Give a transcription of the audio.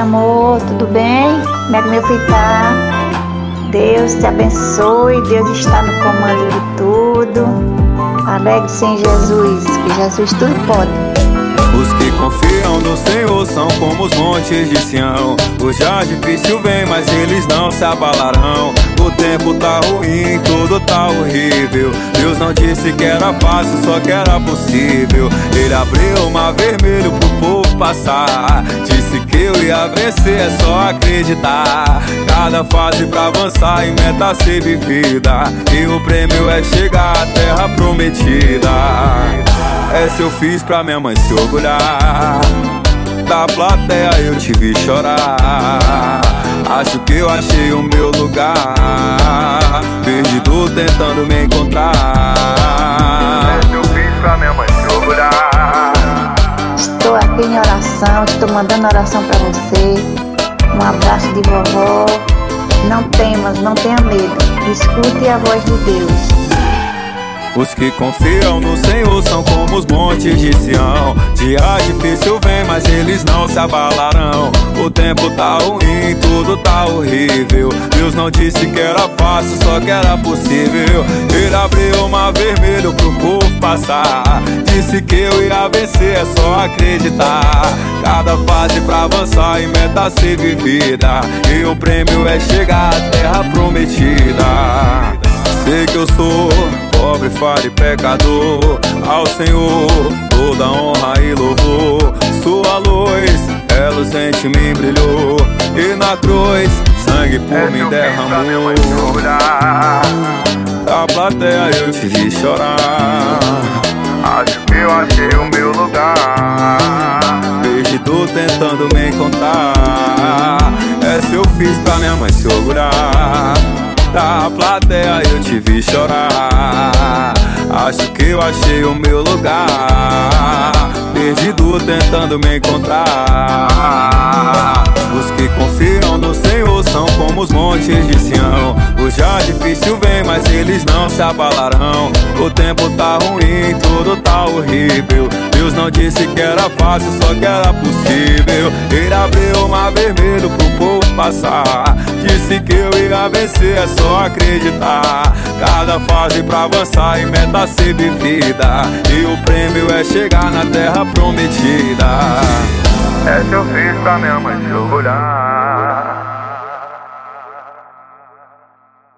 amor, tudo bem? Como é que meu filho tá? Deus te abençoe, Deus está no comando de tudo. Alegre-se em Jesus, que Jesus tudo pode. Os que confiam no Senhor são como os montes de Sião. O já difícil vem, mas eles não se abalarão. O tempo tá ruim, tudo tá horrível. Deus não disse que era fácil, só que era possível. Ele abriu o mar vermelho pro povo passar. Disse que ia vencer, é só acreditar. Cada fase pra avançar e meta ser vivida. E o prêmio é chegar à terra prometida. Essa eu fiz pra minha mãe se orgulhar. Da plateia eu te vi chorar. Acho que eu achei o meu lugar. Perdido tentando me encontrar. Oração, estou mandando oração pra você. Um abraço de vovó. Não temas, não tenha medo. Escute a voz de Deus. Os que confiam no Senhor são como os montes de Sião. Dia difícil vem, mas eles não se abalarão. O tempo tá ruim, tudo tá horrível. Deus não disse que era fácil, só que era possível. Ele abriu o mar vermelho pro povo passar. Disse que eu ia vencer, é só acreditar. Cada fase pra avançar e meta ser vivida. E o prêmio é chegar à terra prometida. Sei que eu sou pobre, falho e pecador. Ao Senhor toda honra e louvor. Sua luz, ela luzente me brilhou. E na cruz, sangue por mim derramou. Da plateia eu te vi chorar. Acho que eu achei o meu lugar. Perdido tentando me encontrar. Essa eu fiz pra minha mãe se orgulhar da plateia eu te vi chorar. Acho que eu achei o meu lugar. Perdido tentando me encontrar. Os que confiam no Senhor são como os montes de Sião. O já difícil vem, mas eles não se abalarão. O tempo tá ruim, tudo tá horrível. Deus não disse que era fácil, só que era possível. Ele abriu o mar vermelho pro povo passar. Disse que eu ia vencer, é só acreditar. Cada fase pra avançar e meta ser vivida. E o prêmio é chegar na terra prometida. Essa eu fiz pra minha mãe se orgulhar.